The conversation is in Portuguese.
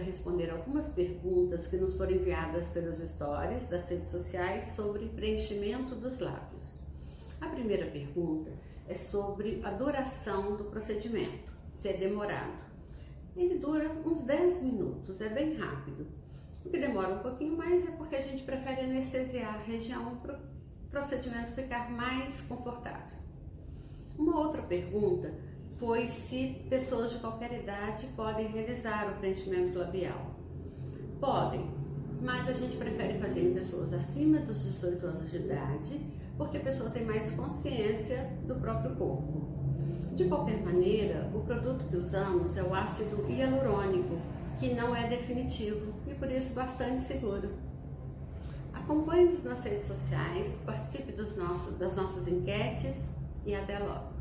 responder algumas perguntas que nos foram enviadas pelos stories das redes sociais sobre preenchimento dos lábios. A primeira pergunta é sobre a duração do procedimento, se é demorado. Ele dura uns 10 minutos, é bem rápido. O que demora um pouquinho mais é porque a gente prefere anestesiar a região para o procedimento ficar mais confortável. Uma outra pergunta foi se pessoas de qualquer idade podem realizar o preenchimento labial. Podem, mas a gente prefere fazer em pessoas acima dos 18 anos de idade, porque a pessoa tem mais consciência do próprio corpo. De qualquer maneira, o produto que usamos é o ácido hialurônico, que não é definitivo e por isso bastante seguro. Acompanhe-nos nas redes sociais, participe dos nossos, das nossas enquetes e até logo!